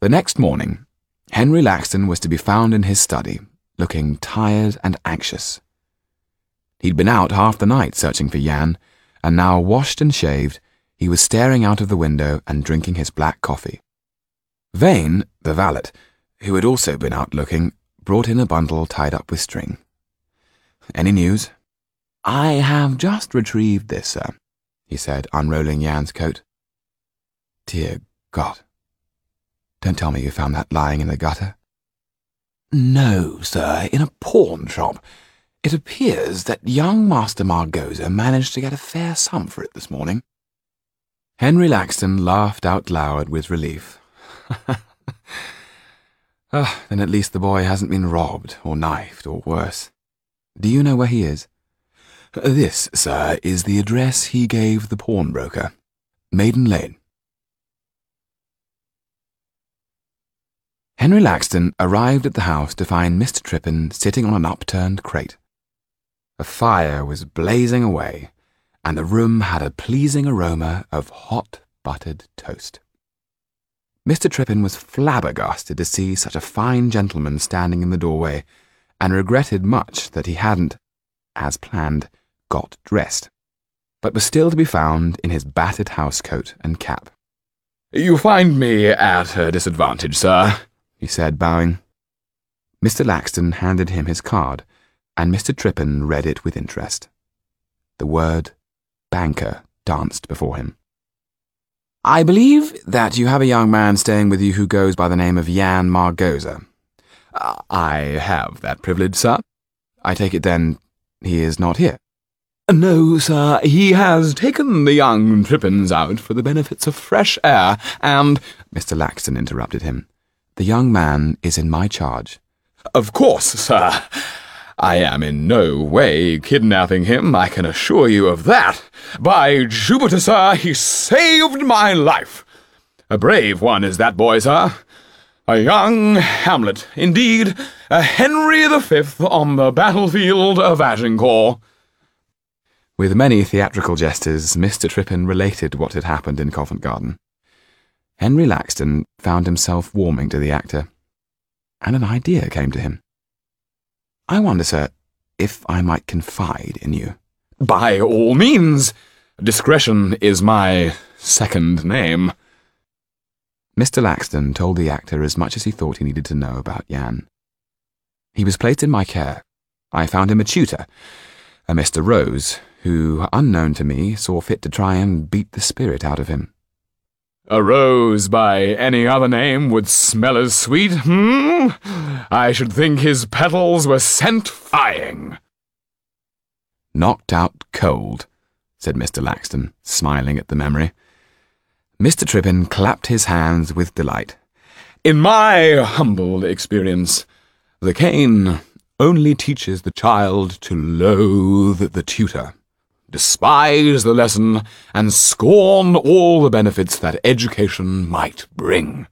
The next morning, Henry Laxton was to be found in his study, looking tired and anxious. He'd been out half the night searching for Yann, and now washed and shaved, he was staring out of the window and drinking his black coffee. Vane, the valet, who had also been out looking, brought in a bundle tied up with string. Any news? I have just retrieved this, sir, he said, unrolling Yann's coat. Dear God. Don't tell me you found that lying in the gutter. No, sir, in a pawn shop. It appears that young Master Margoza managed to get a fair sum for it this morning. Henry Laxton laughed out loud with relief. ah, then at least the boy hasn't been robbed, or knifed, or worse. Do you know where he is? This, sir, is the address he gave the pawnbroker. Maiden Lane. Henry Laxton arrived at the house to find Mr. Trippen sitting on an upturned crate. A fire was blazing away, and the room had a pleasing aroma of hot buttered toast. Mr. Trippen was flabbergasted to see such a fine gentleman standing in the doorway, and regretted much that he hadn't, as planned, got dressed, but was still to be found in his battered housecoat and cap. You find me at a disadvantage, sir, he said, bowing. Mr. Laxton handed him his card, and Mr. Trippen read it with interest. The word banker danced before him. I believe that you have a young man staying with you who goes by the name of Yann Margoza. Uh, I have that privilege, sir. I take it then he is not here. No, sir, he has taken the young Trippens out for the benefits of fresh air, and Mr. Laxton interrupted him. The young man is in my charge. Of course, sir. I am in no way kidnapping him, I can assure you of that. By Jupiter, sir, he saved my life. A brave one is that boy, sir. A young Hamlet, indeed, a Henry V on the battlefield of Agincourt. With many theatrical gestures, Mr. Trippen related what had happened in Covent Garden. Henry Laxton found himself warming to the actor, and an idea came to him. I wonder, sir, if I might confide in you. By all means. Discretion is my second name. Mr. Laxton told the actor as much as he thought he needed to know about Yann. He was placed in my care. I found him a tutor, a Mr. Rose, who, unknown to me, saw fit to try and beat the spirit out of him. A rose by any other name would smell as sweet, hmm? I should think his petals were scent-fying. Knocked out cold, said Mr. Laxton, smiling at the memory. Mr. Trippen clapped his hands with delight. In my humble experience, the cane only teaches the child to loathe the tutor despise the lesson, and scorn all the benefits that education might bring.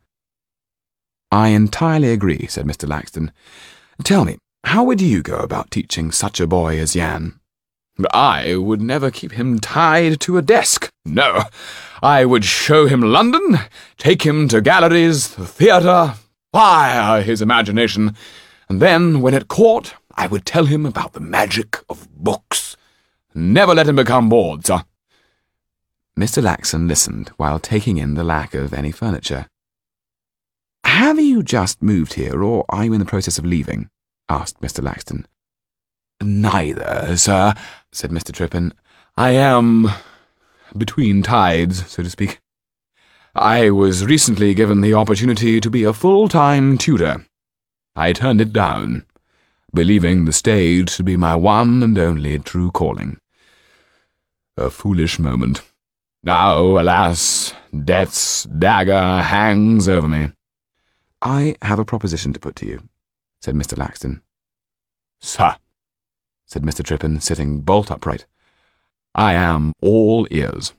I entirely agree, said Mr. Laxton. Tell me, how would you go about teaching such a boy as Yann? I would never keep him tied to a desk. No, I would show him London, take him to galleries, the theatre, fire his imagination, and then, when at court, I would tell him about the magic of books. Never let him become bored, sir. Mr. Laxton listened while taking in the lack of any furniture. Have you just moved here, or are you in the process of leaving? asked Mr. Laxton. Neither, sir, said Mr. Trippen. I am between tides, so to speak. I was recently given the opportunity to be a full-time tutor. I turned it down, believing the stage to be my one and only true calling. A foolish moment. Now, alas, death's dagger hangs over me. I have a proposition to put to you, said Mr. Laxton. Sir, said Mr. Trippen, sitting bolt upright. I am all ears.